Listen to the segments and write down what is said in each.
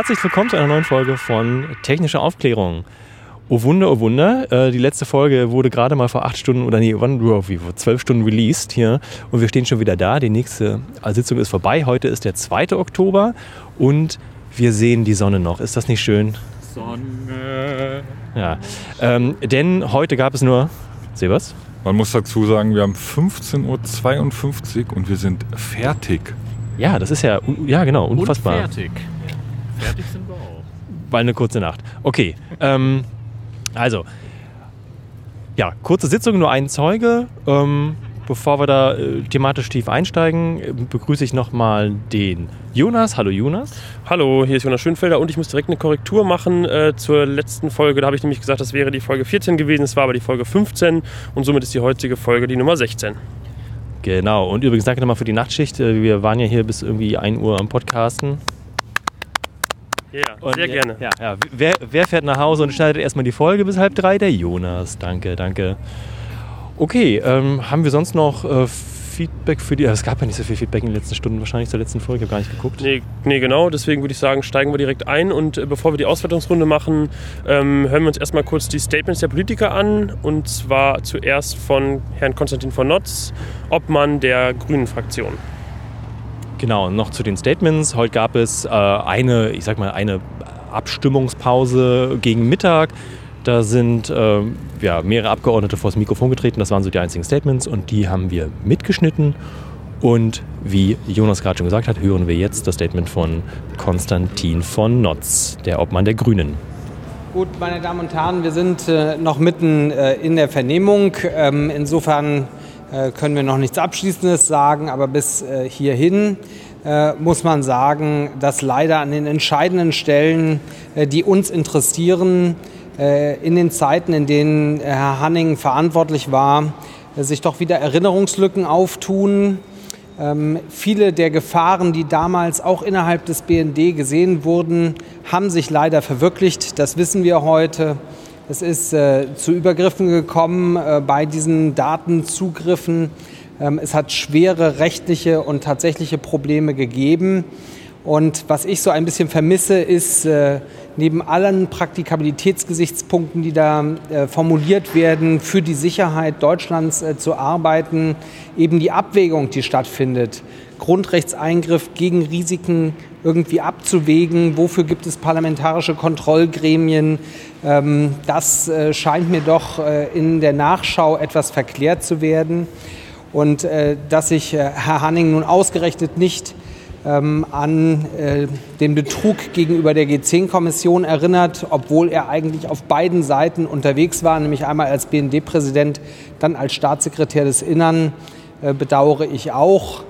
herzlich willkommen zu einer neuen Folge von Technische Aufklärung. Oh Wunder, oh Wunder, äh, die letzte Folge wurde gerade mal vor acht Stunden oder nee, wann, wie, vor zwölf Stunden released hier und wir stehen schon wieder da. Die nächste Sitzung ist vorbei. Heute ist der 2. Oktober und wir sehen die Sonne noch. Ist das nicht schön? Sonne. Ja, ähm, denn heute gab es nur, seh was? Man muss dazu sagen, wir haben 15.52 Uhr und wir sind fertig. Ja, das ist ja, ja genau, unfassbar. Und fertig. Sind wir auch. Weil eine kurze Nacht. Okay, ähm, also, ja, kurze Sitzung, nur ein Zeuge. Ähm, bevor wir da äh, thematisch tief einsteigen, äh, begrüße ich nochmal den Jonas. Hallo Jonas. Hallo, hier ist Jonas Schönfelder und ich muss direkt eine Korrektur machen äh, zur letzten Folge. Da habe ich nämlich gesagt, das wäre die Folge 14 gewesen, es war aber die Folge 15 und somit ist die heutige Folge die Nummer 16. Genau, und übrigens danke nochmal für die Nachtschicht. Äh, wir waren ja hier bis irgendwie 1 Uhr am Podcasten. Ja, und sehr gerne. Ja, ja. Wer, wer, fährt nach Hause und schneidet erstmal die Folge bis halb drei? Der Jonas. Danke, danke. Okay, ähm, haben wir sonst noch äh, Feedback für die? Es gab ja nicht so viel Feedback in den letzten Stunden, wahrscheinlich zur letzten Folge. Ich habe gar nicht geguckt. Nee, nee, genau. Deswegen würde ich sagen, steigen wir direkt ein. Und äh, bevor wir die Auswertungsrunde machen, ähm, hören wir uns erstmal kurz die Statements der Politiker an. Und zwar zuerst von Herrn Konstantin von Notz, Obmann der Grünen-Fraktion. Genau, noch zu den Statements. Heute gab es äh, eine, ich sag mal, eine Abstimmungspause gegen Mittag. Da sind äh, ja, mehrere Abgeordnete vor das Mikrofon getreten. Das waren so die einzigen Statements und die haben wir mitgeschnitten. Und wie Jonas gerade schon gesagt hat, hören wir jetzt das Statement von Konstantin von Notz, der Obmann der Grünen. Gut, meine Damen und Herren, wir sind äh, noch mitten äh, in der Vernehmung. Ähm, insofern können wir noch nichts Abschließendes sagen, aber bis äh, hierhin äh, muss man sagen, dass leider an den entscheidenden Stellen, die uns interessieren, in den Zeiten, in denen Herr Hanning verantwortlich war, sich doch wieder Erinnerungslücken auftun. Ähm, viele der Gefahren, die damals auch innerhalb des BND gesehen wurden, haben sich leider verwirklicht. Das wissen wir heute. Es ist äh, zu Übergriffen gekommen äh, bei diesen Datenzugriffen. Ähm, es hat schwere rechtliche und tatsächliche Probleme gegeben. Und was ich so ein bisschen vermisse, ist äh, neben allen Praktikabilitätsgesichtspunkten, die da äh, formuliert werden, für die Sicherheit Deutschlands äh, zu arbeiten, eben die Abwägung, die stattfindet. Grundrechtseingriff gegen Risiken irgendwie abzuwägen. Wofür gibt es parlamentarische Kontrollgremien? Ähm, das äh, scheint mir doch äh, in der Nachschau etwas verklärt zu werden. Und äh, dass sich Herr Hanning nun ausgerechnet nicht ähm, an den Betrug gegenüber der G10-Kommission erinnert, obwohl er eigentlich auf beiden Seiten unterwegs war, nämlich einmal als BND-Präsident, dann als Staatssekretär des Innern, bedauere ich auch.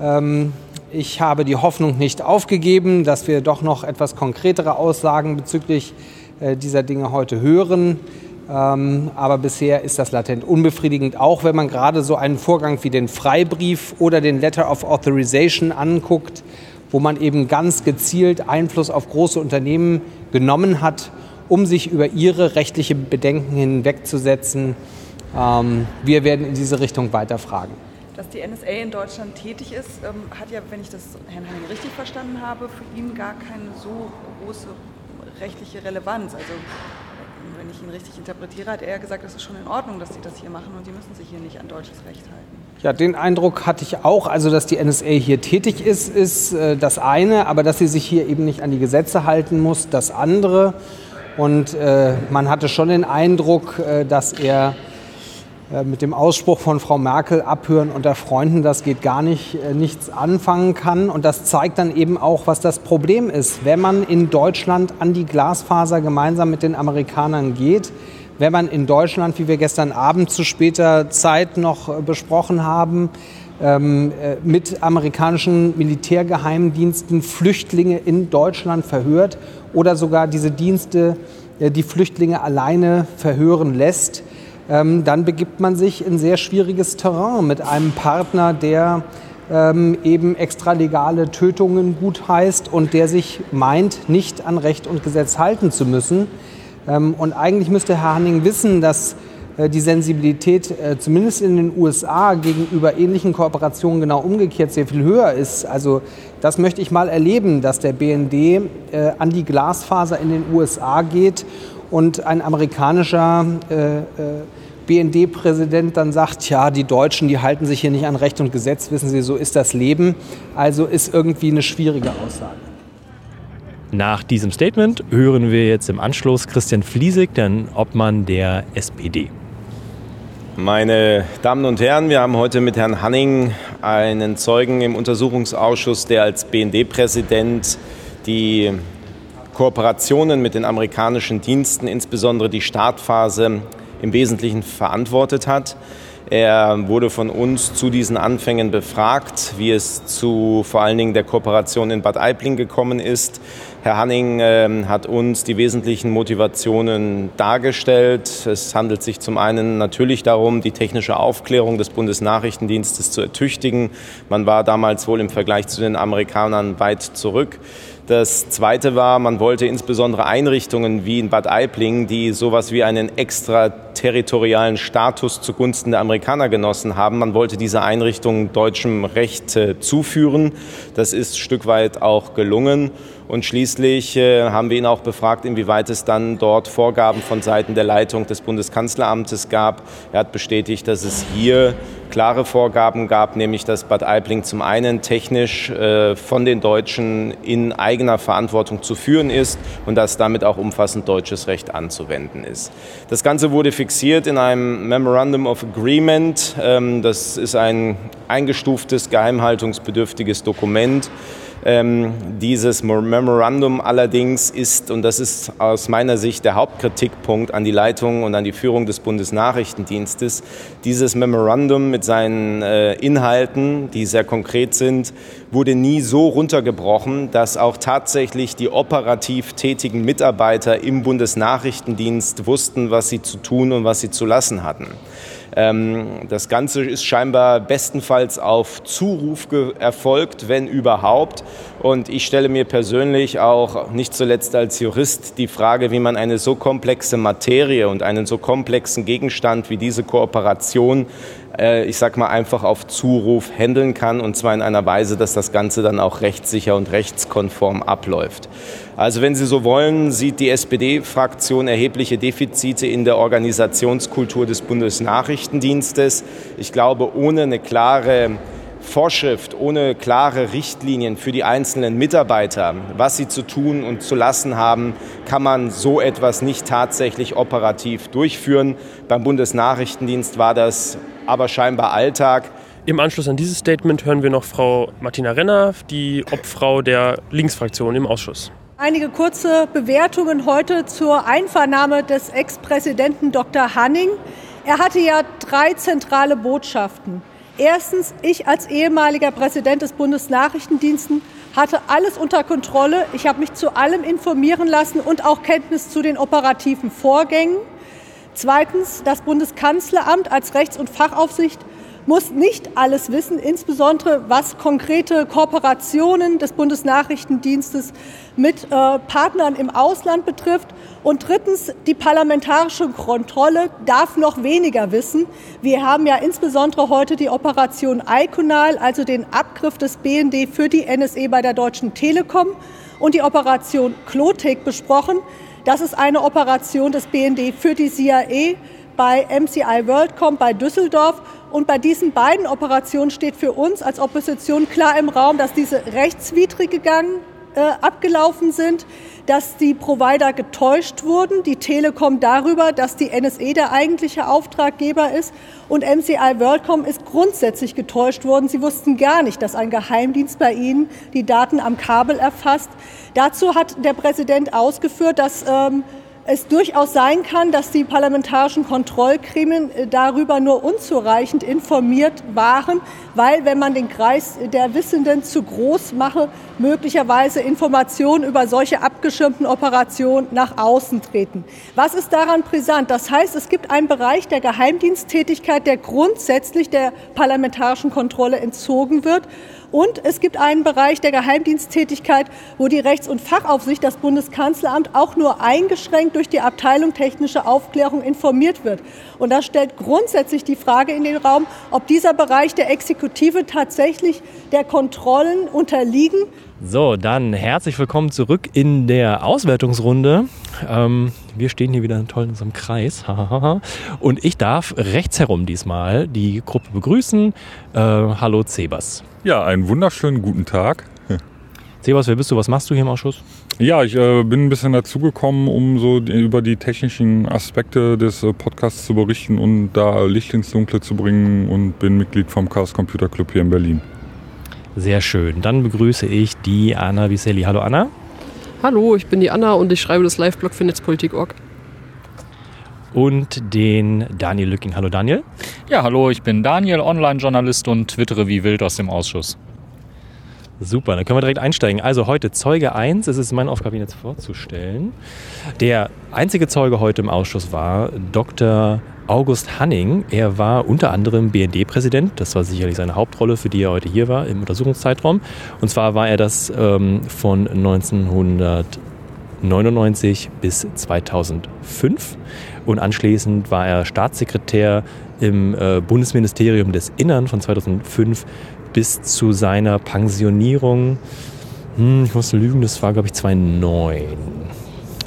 Ähm, ich habe die Hoffnung nicht aufgegeben, dass wir doch noch etwas konkretere Aussagen bezüglich äh, dieser Dinge heute hören. Ähm, aber bisher ist das latent unbefriedigend, auch wenn man gerade so einen Vorgang wie den Freibrief oder den Letter of Authorization anguckt, wo man eben ganz gezielt Einfluss auf große Unternehmen genommen hat, um sich über ihre rechtlichen Bedenken hinwegzusetzen. Ähm, wir werden in diese Richtung weiterfragen dass die NSA in Deutschland tätig ist, ähm, hat ja, wenn ich das Herrn Henning richtig verstanden habe, für ihn gar keine so große rechtliche Relevanz. Also wenn ich ihn richtig interpretiere, hat er gesagt, es ist schon in Ordnung, dass sie das hier machen und sie müssen sich hier nicht an deutsches Recht halten. Ja, den Eindruck hatte ich auch. Also, dass die NSA hier tätig ist, ist äh, das eine, aber dass sie sich hier eben nicht an die Gesetze halten muss, das andere. Und äh, man hatte schon den Eindruck, äh, dass er mit dem Ausspruch von Frau Merkel abhören unter Freunden, das geht gar nicht, äh, nichts anfangen kann. Und das zeigt dann eben auch, was das Problem ist. Wenn man in Deutschland an die Glasfaser gemeinsam mit den Amerikanern geht, wenn man in Deutschland, wie wir gestern Abend zu später Zeit noch äh, besprochen haben, ähm, mit amerikanischen Militärgeheimdiensten Flüchtlinge in Deutschland verhört oder sogar diese Dienste die Flüchtlinge alleine verhören lässt, ähm, dann begibt man sich in sehr schwieriges Terrain mit einem Partner, der ähm, eben extralegale Tötungen gutheißt und der sich meint, nicht an Recht und Gesetz halten zu müssen. Ähm, und eigentlich müsste Herr Hanning wissen, dass äh, die Sensibilität äh, zumindest in den USA gegenüber ähnlichen Kooperationen genau umgekehrt sehr viel höher ist. Also das möchte ich mal erleben, dass der BND äh, an die Glasfaser in den USA geht und ein amerikanischer BND-Präsident dann sagt, ja, die Deutschen, die halten sich hier nicht an Recht und Gesetz, wissen Sie, so ist das Leben. Also ist irgendwie eine schwierige Aussage. Nach diesem Statement hören wir jetzt im Anschluss Christian Fliesig, den Obmann der SPD. Meine Damen und Herren, wir haben heute mit Herrn Hanning einen Zeugen im Untersuchungsausschuss, der als BND-Präsident die Kooperationen mit den amerikanischen Diensten, insbesondere die Startphase, im Wesentlichen verantwortet hat. Er wurde von uns zu diesen Anfängen befragt, wie es zu vor allen Dingen der Kooperation in Bad Aibling gekommen ist. Herr Hanning äh, hat uns die wesentlichen Motivationen dargestellt. Es handelt sich zum einen natürlich darum, die technische Aufklärung des Bundesnachrichtendienstes zu ertüchtigen. Man war damals wohl im Vergleich zu den Amerikanern weit zurück. Das Zweite war, man wollte insbesondere Einrichtungen wie in Bad Aibling, die sowas wie einen extraterritorialen Status zugunsten der Amerikaner genossen haben, man wollte diese Einrichtungen deutschem Recht äh, zuführen. Das ist ein Stück weit auch gelungen. Und schließlich äh, haben wir ihn auch befragt, inwieweit es dann dort Vorgaben von Seiten der Leitung des Bundeskanzleramtes gab. Er hat bestätigt, dass es hier klare Vorgaben gab, nämlich dass Bad Aibling zum einen technisch äh, von den Deutschen in eigener Verantwortung zu führen ist und dass damit auch umfassend deutsches Recht anzuwenden ist. Das Ganze wurde fixiert in einem Memorandum of Agreement. Ähm, das ist ein eingestuftes, geheimhaltungsbedürftiges Dokument ähm, dieses Memorandum allerdings ist, und das ist aus meiner Sicht der Hauptkritikpunkt an die Leitung und an die Führung des Bundesnachrichtendienstes, dieses Memorandum mit seinen äh, Inhalten, die sehr konkret sind, wurde nie so runtergebrochen, dass auch tatsächlich die operativ tätigen Mitarbeiter im Bundesnachrichtendienst wussten, was sie zu tun und was sie zu lassen hatten. Ähm, das Ganze ist scheinbar bestenfalls auf Zuruf erfolgt, wenn überhaupt. Und ich stelle mir persönlich auch nicht zuletzt als Jurist die Frage, wie man eine so komplexe Materie und einen so komplexen Gegenstand wie diese Kooperation äh, ich sag mal, einfach auf Zuruf handeln kann und zwar in einer Weise, dass das Ganze dann auch rechtssicher und rechtskonform abläuft. Also wenn Sie so wollen, sieht die SPD-Fraktion erhebliche Defizite in der Organisationskultur des Bundesnachrichtendienstes. Ich glaube, ohne eine klare Vorschrift, ohne klare Richtlinien für die einzelnen Mitarbeiter, was sie zu tun und zu lassen haben, kann man so etwas nicht tatsächlich operativ durchführen. Beim Bundesnachrichtendienst war das aber scheinbar Alltag. Im Anschluss an dieses Statement hören wir noch Frau Martina Renner, die Obfrau der Linksfraktion im Ausschuss. Einige kurze Bewertungen heute zur Einvernahme des Ex-Präsidenten Dr. Hanning. Er hatte ja drei zentrale Botschaften. Erstens, ich als ehemaliger Präsident des Bundesnachrichtendienstes hatte alles unter Kontrolle. Ich habe mich zu allem informieren lassen und auch Kenntnis zu den operativen Vorgängen. Zweitens, das Bundeskanzleramt als Rechts- und Fachaufsicht muss nicht alles wissen, insbesondere was konkrete Kooperationen des Bundesnachrichtendienstes mit äh, Partnern im Ausland betrifft. Und drittens, die parlamentarische Kontrolle darf noch weniger wissen. Wir haben ja insbesondere heute die Operation Iconal, also den Abgriff des BND für die NSE bei der Deutschen Telekom und die Operation Klotek besprochen. Das ist eine Operation des BND für die CIA bei MCI WorldCom bei Düsseldorf. Und bei diesen beiden Operationen steht für uns als Opposition klar im Raum, dass diese rechtswidrig gegangen, äh, abgelaufen sind, dass die Provider getäuscht wurden, die Telekom darüber, dass die NSE der eigentliche Auftraggeber ist und MCI WorldCom ist grundsätzlich getäuscht worden. Sie wussten gar nicht, dass ein Geheimdienst bei ihnen die Daten am Kabel erfasst. Dazu hat der Präsident ausgeführt, dass ähm, es durchaus sein kann, dass die parlamentarischen Kontrollgremien äh, darüber nur unzureichend informiert waren, weil, wenn man den Kreis der Wissenden zu groß mache, möglicherweise Informationen über solche abgeschirmten Operationen nach außen treten. Was ist daran brisant? Das heißt, es gibt einen Bereich der Geheimdiensttätigkeit, der grundsätzlich der parlamentarischen Kontrolle entzogen wird. Und es gibt einen Bereich der Geheimdiensttätigkeit, wo die Rechts- und Fachaufsicht, das Bundeskanzleramt, auch nur eingeschränkt durch die Abteilung technische Aufklärung informiert wird. Und das stellt grundsätzlich die Frage in den Raum, ob dieser Bereich der Exekutive tatsächlich der Kontrollen unterliegen so, dann herzlich willkommen zurück in der Auswertungsrunde. Ähm, wir stehen hier wieder toll in unserem Kreis. Und ich darf rechts herum diesmal die Gruppe begrüßen. Äh, hallo Zebas. Ja, einen wunderschönen guten Tag. Zebas, wer bist du? Was machst du hier im Ausschuss? Ja, ich äh, bin ein bisschen dazugekommen, um so über die technischen Aspekte des äh, Podcasts zu berichten und da Licht ins Dunkle zu bringen und bin Mitglied vom Chaos Computer Club hier in Berlin. Sehr schön. Dann begrüße ich die Anna Viselli. Hallo Anna. Hallo, ich bin die Anna und ich schreibe das Live-Blog für Netzpolitik.org. Und den Daniel Lücking. Hallo Daniel. Ja, hallo, ich bin Daniel, Online-Journalist und twittere wie wild aus dem Ausschuss. Super, dann können wir direkt einsteigen. Also heute Zeuge 1, es ist meine Aufgabe, ihn jetzt vorzustellen. Der einzige Zeuge heute im Ausschuss war Dr. August Hanning. Er war unter anderem BND-Präsident. Das war sicherlich seine Hauptrolle, für die er heute hier war im Untersuchungszeitraum. Und zwar war er das ähm, von 1999 bis 2005. Und anschließend war er Staatssekretär im äh, Bundesministerium des Innern von 2005 bis zu seiner Pensionierung. Hm, ich muss lügen, das war glaube ich 2009.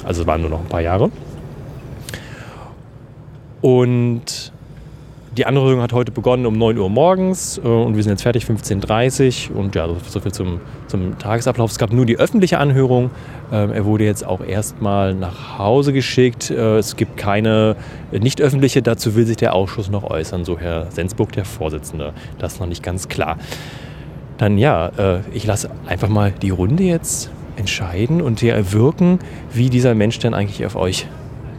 Also waren nur noch ein paar Jahre. Und die Anhörung hat heute begonnen um 9 Uhr morgens äh, und wir sind jetzt fertig 15.30 Uhr. Und ja, so viel zum, zum Tagesablauf. Es gab nur die öffentliche Anhörung. Ähm, er wurde jetzt auch erstmal nach Hause geschickt. Äh, es gibt keine nicht öffentliche. Dazu will sich der Ausschuss noch äußern, so Herr Sensburg, der Vorsitzende. Das ist noch nicht ganz klar. Dann ja, äh, ich lasse einfach mal die Runde jetzt entscheiden und hier erwirken, wie dieser Mensch denn eigentlich auf euch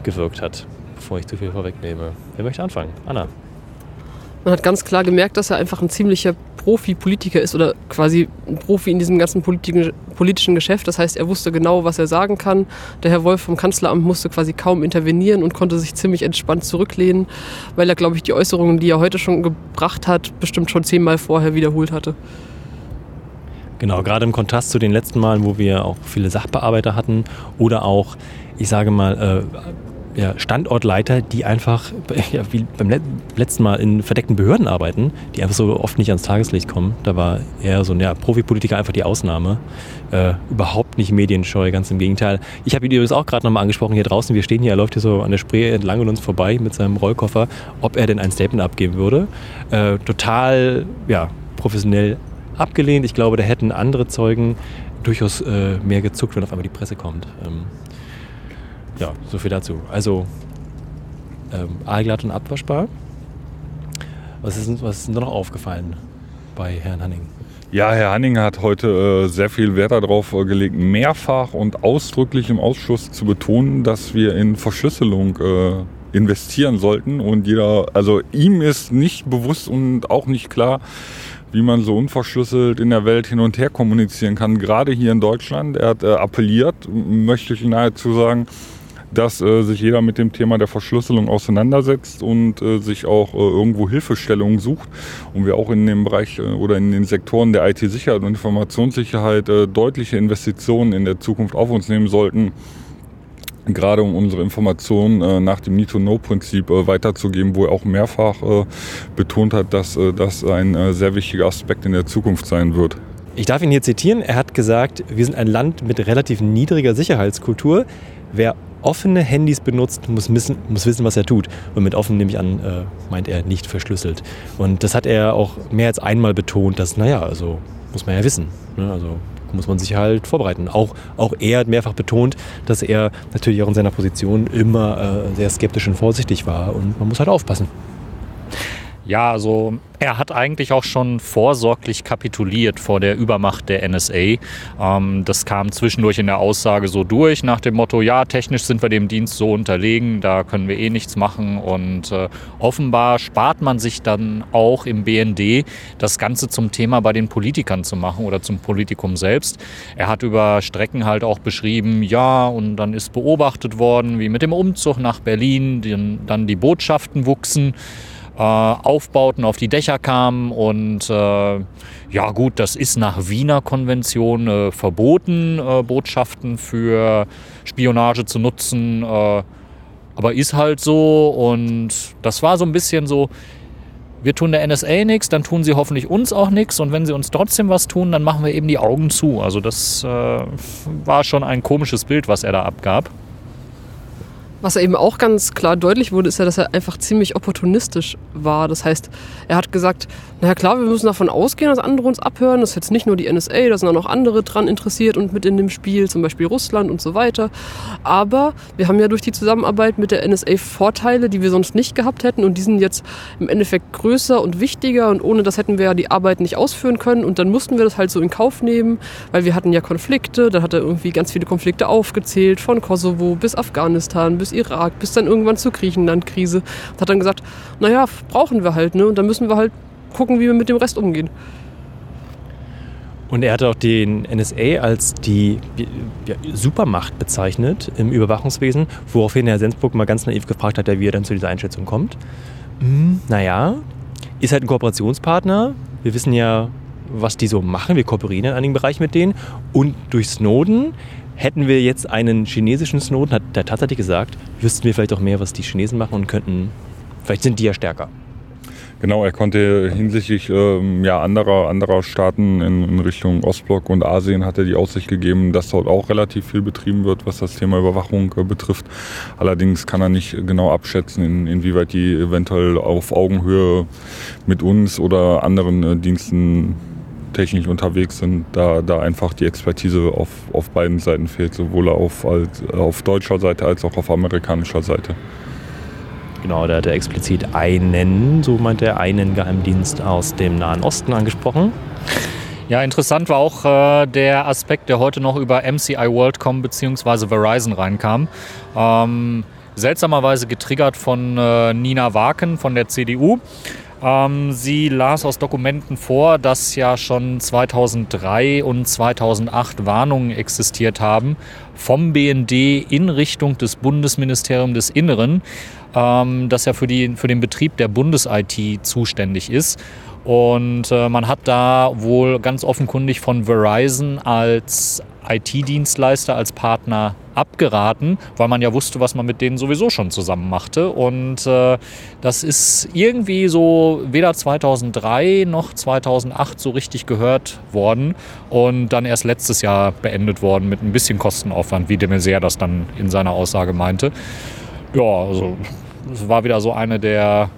gewirkt hat, bevor ich zu viel vorwegnehme. Wer möchte anfangen? Anna. Man hat ganz klar gemerkt, dass er einfach ein ziemlicher Profi-Politiker ist oder quasi ein Profi in diesem ganzen politischen Geschäft. Das heißt, er wusste genau, was er sagen kann. Der Herr Wolf vom Kanzleramt musste quasi kaum intervenieren und konnte sich ziemlich entspannt zurücklehnen, weil er, glaube ich, die Äußerungen, die er heute schon gebracht hat, bestimmt schon zehnmal vorher wiederholt hatte. Genau, gerade im Kontrast zu den letzten Malen, wo wir auch viele Sachbearbeiter hatten oder auch, ich sage mal, äh, ja, Standortleiter, die einfach ja, wie beim letzten Mal in verdeckten Behörden arbeiten, die einfach so oft nicht ans Tageslicht kommen. Da war eher so ein ja, Profipolitiker einfach die Ausnahme. Äh, überhaupt nicht medienscheu, ganz im Gegenteil. Ich habe ihn übrigens auch gerade nochmal angesprochen hier draußen. Wir stehen hier, er läuft hier so an der Spree entlang und uns vorbei mit seinem Rollkoffer, ob er denn ein Statement abgeben würde. Äh, total ja, professionell abgelehnt. Ich glaube, da hätten andere Zeugen durchaus äh, mehr gezuckt, wenn auf einmal die Presse kommt. Ähm, ja, so viel dazu. Also ähm, aalglatt und abwaschbar. Was ist, was ist denn noch aufgefallen bei Herrn Hanning? Ja, Herr Hanning hat heute äh, sehr viel Wert darauf äh, gelegt, mehrfach und ausdrücklich im Ausschuss zu betonen, dass wir in Verschlüsselung äh, investieren sollten. Und jeder, also ihm ist nicht bewusst und auch nicht klar, wie man so unverschlüsselt in der Welt hin und her kommunizieren kann, gerade hier in Deutschland. Er hat äh, appelliert, möchte ich nahezu sagen, dass äh, sich jeder mit dem Thema der Verschlüsselung auseinandersetzt und äh, sich auch äh, irgendwo Hilfestellungen sucht und wir auch in dem Bereich äh, oder in den Sektoren der IT-Sicherheit und Informationssicherheit äh, deutliche Investitionen in der Zukunft auf uns nehmen sollten gerade um unsere Informationen äh, nach dem Need-to-Know-Prinzip weiterzugeben, wo er auch mehrfach betont hat, dass das ein sehr wichtiger Aspekt in der Zukunft sein wird. Ich darf ihn hier zitieren. Er hat gesagt, wir sind ein Land mit relativ niedriger Sicherheitskultur. Wer offene Handys benutzt, muss wissen, muss wissen, was er tut. Und mit offen nehme ich an, äh, meint er nicht verschlüsselt. Und das hat er auch mehr als einmal betont, dass, naja, also muss man ja wissen. Ne? Also muss man sich halt vorbereiten. Auch, auch er hat mehrfach betont, dass er natürlich auch in seiner Position immer äh, sehr skeptisch und vorsichtig war. Und man muss halt aufpassen. Ja, also er hat eigentlich auch schon vorsorglich kapituliert vor der Übermacht der NSA. Ähm, das kam zwischendurch in der Aussage so durch, nach dem Motto, ja, technisch sind wir dem Dienst so unterlegen, da können wir eh nichts machen. Und äh, offenbar spart man sich dann auch im BND, das Ganze zum Thema bei den Politikern zu machen oder zum Politikum selbst. Er hat über Strecken halt auch beschrieben, ja, und dann ist beobachtet worden, wie mit dem Umzug nach Berlin dann die Botschaften wuchsen. Äh, Aufbauten auf die Dächer kamen und äh, ja gut, das ist nach Wiener Konvention äh, verboten, äh, Botschaften für Spionage zu nutzen, äh, aber ist halt so und das war so ein bisschen so, wir tun der NSA nichts, dann tun sie hoffentlich uns auch nichts und wenn sie uns trotzdem was tun, dann machen wir eben die Augen zu. Also das war schon ein komisches Bild, was er da abgab. Was eben auch ganz klar deutlich wurde, ist ja, dass er einfach ziemlich opportunistisch war. Das heißt, er hat gesagt, naja klar, wir müssen davon ausgehen, dass andere uns abhören. Das ist jetzt nicht nur die NSA, da sind auch noch andere dran interessiert und mit in dem Spiel, zum Beispiel Russland und so weiter. Aber wir haben ja durch die Zusammenarbeit mit der NSA Vorteile, die wir sonst nicht gehabt hätten und die sind jetzt im Endeffekt größer und wichtiger und ohne das hätten wir ja die Arbeit nicht ausführen können und dann mussten wir das halt so in Kauf nehmen, weil wir hatten ja Konflikte, da hat er irgendwie ganz viele Konflikte aufgezählt, von Kosovo bis Afghanistan bis Irak, bis dann irgendwann zur Griechenland-Krise. Und hat dann gesagt, naja, brauchen wir halt, ne? Und dann müssen wir halt gucken, wie wir mit dem Rest umgehen. Und er hat auch den NSA als die ja, Supermacht bezeichnet im Überwachungswesen, woraufhin Herr Sensburg mal ganz naiv gefragt hat, wie er dann zu dieser Einschätzung kommt. Hm, naja, ist halt ein Kooperationspartner. Wir wissen ja, was die so machen. Wir kooperieren in einigen Bereichen mit denen. Und durch Snowden hätten wir jetzt einen chinesischen Snowden, hat er tatsächlich gesagt, wüssten wir vielleicht auch mehr, was die Chinesen machen und könnten, vielleicht sind die ja stärker. Genau, er konnte hinsichtlich ähm, ja, anderer, anderer Staaten in, in, Richtung Ostblock und Asien hat er die Aussicht gegeben, dass dort auch relativ viel betrieben wird, was das Thema Überwachung äh, betrifft. Allerdings kann er nicht genau abschätzen, in, inwieweit die eventuell auf Augenhöhe mit uns oder anderen äh, Diensten technisch unterwegs sind, da, da einfach die Expertise auf, auf beiden Seiten fehlt, sowohl auf, als, auf deutscher Seite als auch auf amerikanischer Seite. Genau, da hat er explizit einen, so meint er, einen Geheimdienst aus dem Nahen Osten angesprochen. Ja, interessant war auch äh, der Aspekt, der heute noch über MCI WorldCom bzw. Verizon reinkam. Ähm, seltsamerweise getriggert von äh, Nina Waken von der CDU. Ähm, sie las aus Dokumenten vor, dass ja schon 2003 und 2008 Warnungen existiert haben vom BND in Richtung des Bundesministeriums des Inneren, ähm, das ja für, die, für den Betrieb der Bundes-IT zuständig ist. Und äh, man hat da wohl ganz offenkundig von Verizon als IT-Dienstleister, als Partner abgeraten, weil man ja wusste, was man mit denen sowieso schon zusammen machte. Und äh, das ist irgendwie so weder 2003 noch 2008 so richtig gehört worden und dann erst letztes Jahr beendet worden mit ein bisschen Kostenaufwand, wie de Maizière das dann in seiner Aussage meinte. Ja, also es war wieder so eine der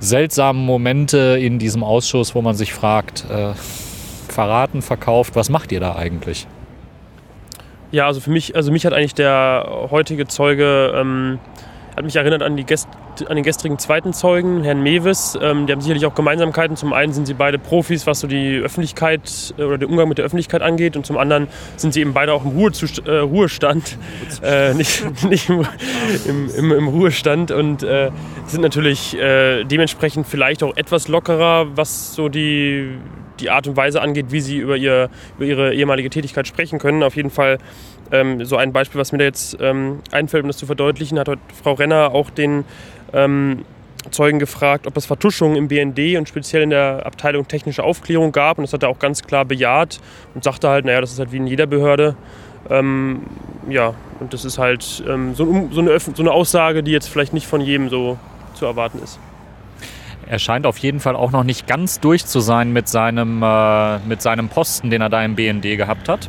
seltsamen Momente in diesem Ausschuss, wo man sich fragt, äh, verraten, verkauft, was macht ihr da eigentlich? Ja, also für mich, also mich hat eigentlich der heutige Zeuge, ähm, hat mich erinnert an, die Gäst, an den gestrigen zweiten Zeugen, Herrn Mewes. Ähm, die haben sicherlich auch Gemeinsamkeiten. Zum einen sind sie beide Profis, was so die Öffentlichkeit äh, oder den Umgang mit der Öffentlichkeit angeht. Und zum anderen sind sie eben beide auch im Ruhezust äh, Ruhestand. Äh, nicht nicht im, im, im, im, Ruhestand und äh, sind natürlich äh, dementsprechend vielleicht auch etwas lockerer, was so die die Art und Weise angeht, wie sie über, ihr, über ihre ehemalige Tätigkeit sprechen können. Auf jeden Fall ähm, so ein Beispiel, was mir da jetzt ähm, einfällt, um das zu verdeutlichen, hat heute Frau Renner auch den ähm, Zeugen gefragt, ob es Vertuschungen im BND und speziell in der Abteilung technische Aufklärung gab. Und das hat er auch ganz klar bejaht und sagte halt, naja, das ist halt wie in jeder Behörde. Ähm, ja, und das ist halt ähm, so, so, eine so eine Aussage, die jetzt vielleicht nicht von jedem so zu erwarten ist. Er scheint auf jeden Fall auch noch nicht ganz durch zu sein mit seinem, äh, mit seinem Posten, den er da im BND gehabt hat.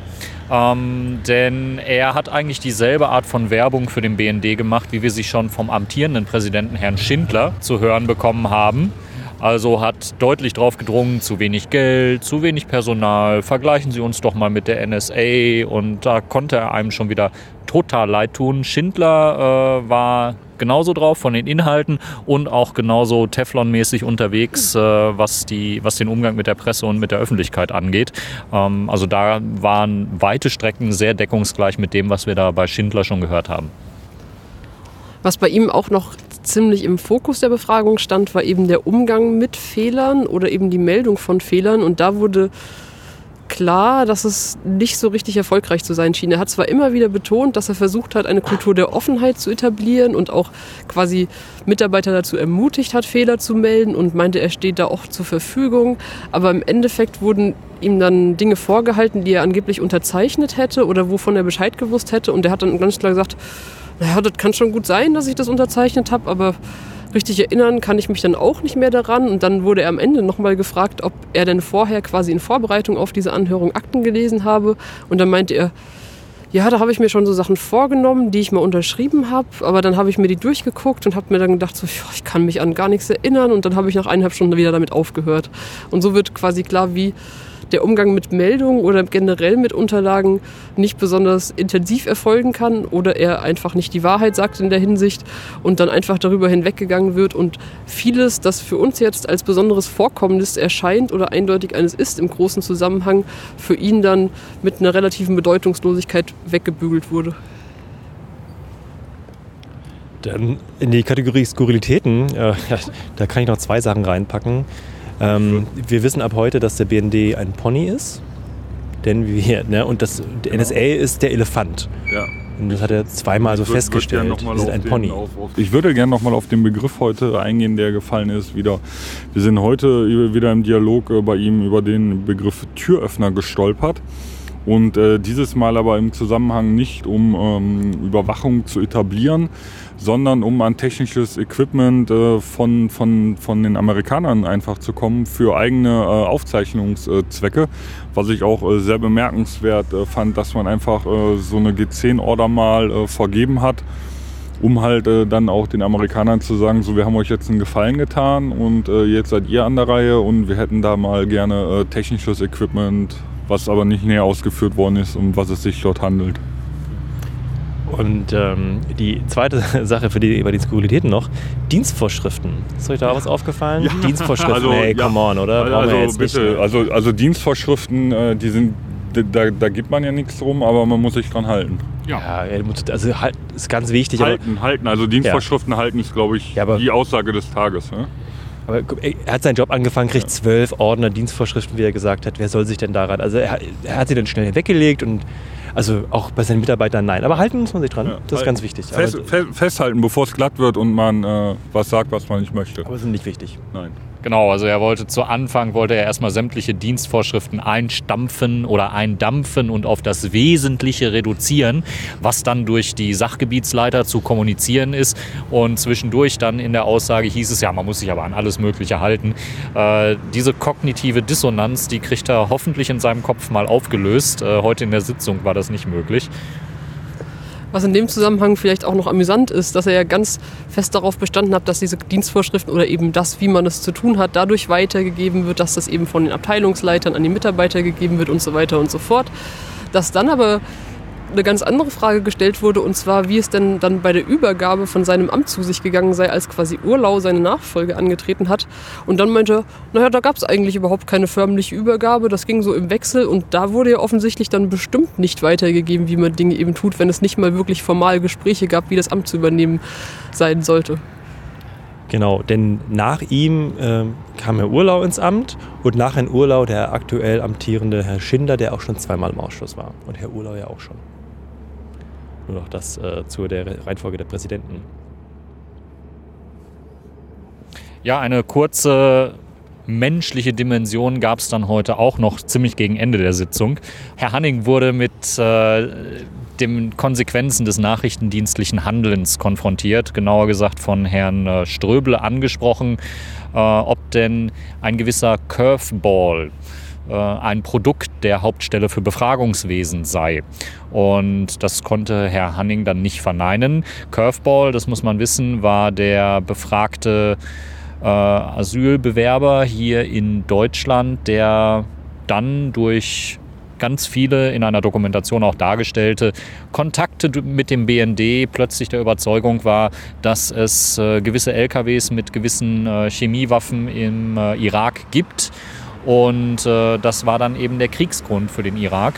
Ähm, denn er hat eigentlich dieselbe Art von Werbung für den BND gemacht, wie wir sie schon vom amtierenden Präsidenten Herrn Schindler zu hören bekommen haben. Also hat deutlich darauf gedrungen, zu wenig Geld, zu wenig Personal, vergleichen Sie uns doch mal mit der NSA und da konnte er einem schon wieder total leid tun. Schindler äh, war genauso drauf von den Inhalten und auch genauso Teflon-mäßig unterwegs, äh, was, die, was den Umgang mit der Presse und mit der Öffentlichkeit angeht. Ähm, also da waren weite Strecken sehr deckungsgleich mit dem, was wir da bei Schindler schon gehört haben. Was bei ihm auch noch ziemlich im Fokus der Befragung stand, war eben der Umgang mit Fehlern oder eben die Meldung von Fehlern. Und da wurde klar, dass es nicht so richtig erfolgreich zu sein schien. Er hat zwar immer wieder betont, dass er versucht hat, eine Kultur der Offenheit zu etablieren und auch quasi Mitarbeiter dazu ermutigt hat, Fehler zu melden und meinte, er steht da auch zur Verfügung. Aber im Endeffekt wurden ihm dann Dinge vorgehalten, die er angeblich unterzeichnet hätte oder wovon er Bescheid gewusst hätte. Und er hat dann ganz klar gesagt, naja, das kann schon gut sein, dass ich das unterzeichnet habe, aber richtig erinnern kann ich mich dann auch nicht mehr daran. Und dann wurde er am Ende nochmal gefragt, ob er denn vorher quasi in Vorbereitung auf diese Anhörung Akten gelesen habe. Und dann meinte er, ja, da habe ich mir schon so Sachen vorgenommen, die ich mal unterschrieben habe, aber dann habe ich mir die durchgeguckt und habe mir dann gedacht, so, ich kann mich an gar nichts erinnern und dann habe ich nach eineinhalb Stunden wieder damit aufgehört. Und so wird quasi klar, wie der Umgang mit Meldungen oder generell mit Unterlagen nicht besonders intensiv erfolgen kann oder er einfach nicht die Wahrheit sagt in der Hinsicht und dann einfach darüber hinweggegangen wird und vieles, das für uns jetzt als besonderes Vorkommnis erscheint oder eindeutig eines ist im großen Zusammenhang, für ihn dann mit einer relativen Bedeutungslosigkeit weggebügelt wurde. Dann in die Kategorie Skurrilitäten, äh, da kann ich noch zwei Sachen reinpacken. Ähm, wir wissen ab heute, dass der BND ein Pony ist. Denn wir, ne, und das der NSA ist der Elefant. Ja. Und das hat er zweimal so Ich würd- festgestellt. würd wir mal sind ein den- Pony. Auf, auf, ich würde gerne nochmal auf den Begriff heute eingehen, der gefallen ist. Wieder. Wir sind heute wieder im Dialog äh, bei ihm über den Begriff Türöffner gestolpert. Und äh, dieses Mal aber im Zusammenhang nicht, um ähm, Überwachung zu etablieren, sondern um an technisches Equipment äh, von, von, von den Amerikanern einfach zu kommen für eigene äh, Aufzeichnungszwecke. Was ich auch äh, sehr bemerkenswert äh, fand, dass man einfach äh, so eine G10-Order mal vergeben hat, um halt äh, dann auch den Amerikanern zu sagen, so wir haben euch jetzt einen Gefallen getan und äh, jetzt seid ihr an der Reihe und wir hätten da mal gerne äh, technisches Equipment, was aber nicht näher ausgeführt worden ist, um was es sich dort handelt. Und ähm, die zweite Sache für die, über die Skurrilitäten noch, Dienstvorschriften. Ist euch da was aufgefallen? Dienstvorschriften, ey, come on, oder? Brauchen Also jetzt nicht. bitte, also, also Dienstvorschriften, äh, die sind, da, da gibt man ja nichts drum, aber man muss sich dran halten. Ja, ja, also halt, ist ganz wichtig. aber- halten, halten. Also Dienstvorschriften halten ist, glaube ich, Ja, aber- die Aussage des Tages. Ne? Aber er hat seinen Job angefangen, kriegt zwölf Ordner Dienstvorschriften, wie er gesagt hat. Wer soll sich denn daran? Also er, er hat sie dann schnell weggelegt und also auch bei seinen Mitarbeitern nein. Aber halten muss man sich dran. Ja, das ist ganz wichtig. Fest, festhalten, bevor es glatt wird und man äh, was sagt, was man nicht möchte. aber sind nicht wichtig. Nein. Genau, also er wollte zu Anfang wollte er erstmal sämtliche Dienstvorschriften einstampfen oder eindampfen und auf das Wesentliche reduzieren, was dann durch die Sachgebietsleiter zu kommunizieren ist. Und zwischendurch dann in der Aussage hieß es ja, man muss sich aber an alles Mögliche halten. Äh, diese kognitive Dissonanz, die kriegt er hoffentlich in seinem Kopf mal aufgelöst. Äh, heute in der Sitzung war das nicht möglich. Was in dem Zusammenhang vielleicht auch noch amüsant ist, dass er ja ganz fest darauf bestanden hat, dass diese Dienstvorschriften oder eben das, wie man es zu tun hat, dadurch weitergegeben wird, dass das eben von den Abteilungsleitern an die Mitarbeiter gegeben wird und so weiter und so fort. Dass dann aber eine ganz andere Frage gestellt wurde, und zwar, wie es denn dann bei der Übergabe von seinem Amt zu sich gegangen sei, als quasi Urlau seine Nachfolge angetreten hat. Und dann meinte naja, da gab es eigentlich überhaupt keine förmliche Übergabe, das ging so im Wechsel und da wurde ja offensichtlich dann bestimmt nicht weitergegeben, wie man Dinge eben tut, wenn es nicht mal wirklich formal Gespräche gab, wie das Amt zu übernehmen sein sollte. Genau, denn nach ihm ähm, kam Herr Urlau ins Amt und nach Herrn Urlau der aktuell amtierende Herr Schinder, der auch schon zweimal im Ausschuss war. Und Herr Urlau ja auch schon. Nur noch das äh, zu der Reihenfolge der Präsidenten. Ja, eine kurze menschliche Dimension gab es dann heute auch noch ziemlich gegen Ende der Sitzung. Herr Hanning wurde mit äh, den Konsequenzen des nachrichtendienstlichen Handelns konfrontiert, genauer gesagt von Herrn äh, Ströble angesprochen, äh, ob denn ein gewisser Curveball ein Produkt der Hauptstelle für Befragungswesen sei. Und das konnte Herr Hanning dann nicht verneinen. Curveball, das muss man wissen, war der befragte äh, Asylbewerber hier in Deutschland, der dann durch ganz viele in einer Dokumentation auch dargestellte Kontakte mit dem BND plötzlich der Überzeugung war, dass es äh, gewisse LKWs mit gewissen äh, Chemiewaffen im äh, Irak gibt. Und äh, das war dann eben der Kriegsgrund für den Irak.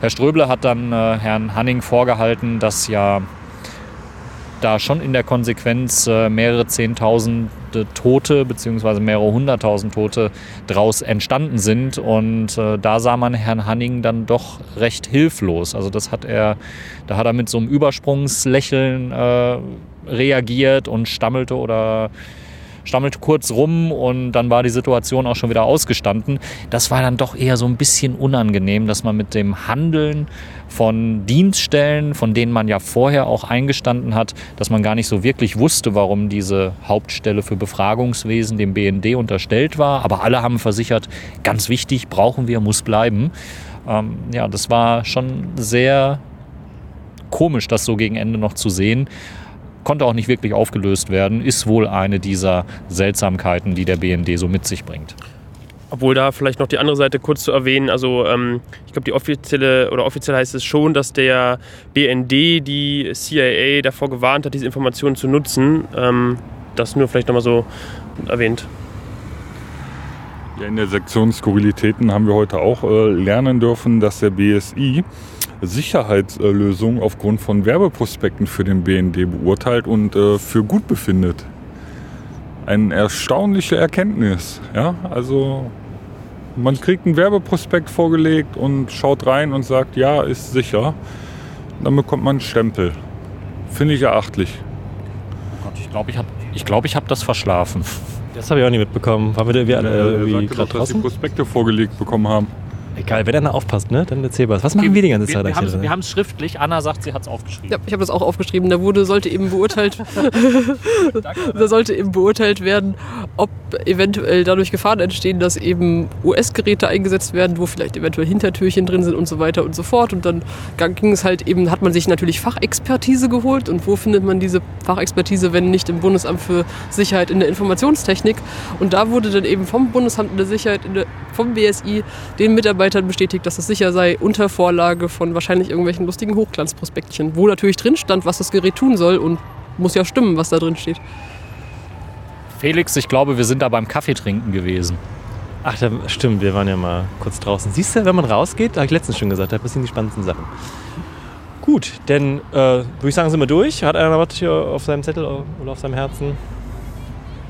Herr Ströble hat dann äh, Herrn Hanning vorgehalten, dass ja da schon in der Konsequenz äh, mehrere Zehntausende Tote beziehungsweise mehrere hunderttausend Tote draus entstanden sind. Und äh, da sah man Herrn Hanning dann doch recht hilflos. Also das hat er, da hat er mit so einem Übersprungslächeln äh, reagiert und stammelte oder stammelte kurz rum und dann war die Situation auch schon wieder ausgestanden. Das war dann doch eher so ein bisschen unangenehm, dass man mit dem Handeln von Dienststellen, von denen man ja vorher auch eingestanden hat, dass man gar nicht so wirklich wusste, warum diese Hauptstelle für Befragungswesen dem BND unterstellt war. Aber alle haben versichert, ganz wichtig, brauchen wir, muss bleiben. Ähm, ja, das war schon sehr komisch, das so gegen Ende noch zu sehen konnte auch nicht wirklich aufgelöst werden, ist wohl eine dieser Seltsamkeiten, die der BND so mit sich bringt. Obwohl da vielleicht noch die andere Seite kurz zu erwähnen, also ähm, ich glaube, die offizielle oder offiziell heißt es schon, dass der BND die CIA davor gewarnt hat, diese Informationen zu nutzen. Ähm, das nur vielleicht nochmal so erwähnt. Ja, in der Sektion Skurrilitäten haben wir heute auch äh, lernen dürfen, dass der BSI Sicherheitslösungen aufgrund von Werbeprospekten für den BND beurteilt und äh, für gut befindet. Eine erstaunliche Erkenntnis. Ja? Also man kriegt einen Werbeprospekt vorgelegt und schaut rein und sagt, ja, ist sicher. Dann bekommt man einen Stempel. Finde ich erachtlich. Oh Gott, ich glaube, ich habe ich glaub, ich hab das verschlafen. Das habe ich auch nicht mitbekommen. Waren wir, wir alle Ja, irgendwie sagte gerade doch, dass die draußen? Prospekte vorgelegt bekommen haben. Egal, wenn einer aufpasst, ne? Dann erzähl was. Was machen wir die ganze Zeit Wir, wir, eigentlich? haben, wir haben es schriftlich. Anna sagt, sie hat es aufgeschrieben. Ja, ich habe das auch aufgeschrieben. Da wurde, sollte eben beurteilt, da sollte eben beurteilt werden, ob eventuell dadurch Gefahren entstehen, dass eben US-Geräte eingesetzt werden, wo vielleicht eventuell Hintertürchen drin sind und so weiter und so fort. Und dann ging es halt eben, hat man sich natürlich Fachexpertise geholt. Und wo findet man diese Fachexpertise, wenn nicht im Bundesamt für Sicherheit in der Informationstechnik? Und da wurde dann eben vom Bundesamt in der Sicherheit, in der, vom BSI, den Mitarbeitern bestätigt, dass es sicher sei, unter Vorlage von wahrscheinlich irgendwelchen lustigen Hochglanzprospektchen, wo natürlich drin stand, was das Gerät tun soll und muss ja stimmen, was da drin steht. Felix, ich glaube, wir sind da beim Kaffeetrinken gewesen. Ach, da, stimmt, wir waren ja mal kurz draußen. Siehst du, wenn man rausgeht, habe ich letztens schon gesagt, da passieren die spannendsten Sachen. Gut, dann äh, würde ich sagen, sind wir durch. Hat einer noch was hier auf seinem Zettel oder auf seinem Herzen?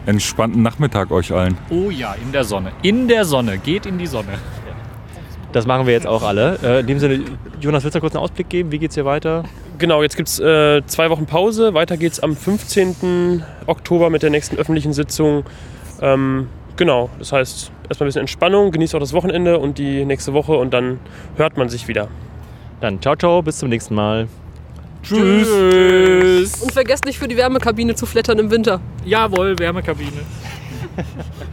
Entspannten Nachmittag euch allen. Oh ja, in der Sonne. In der Sonne. Geht in die Sonne. Das machen wir jetzt auch alle. Äh, in dem Sinne, Jonas, willst du kurz einen Ausblick geben? Wie geht's hier weiter? Genau, jetzt gibt es äh, zwei Wochen Pause. Weiter geht's am 15. Oktober mit der nächsten öffentlichen Sitzung. Ähm, genau, das heißt erstmal ein bisschen Entspannung, genießt auch das Wochenende und die nächste Woche und dann hört man sich wieder. Dann ciao, ciao, bis zum nächsten Mal. Tschüss. Und vergesst nicht für die Wärmekabine zu flattern im Winter. Jawohl, Wärmekabine.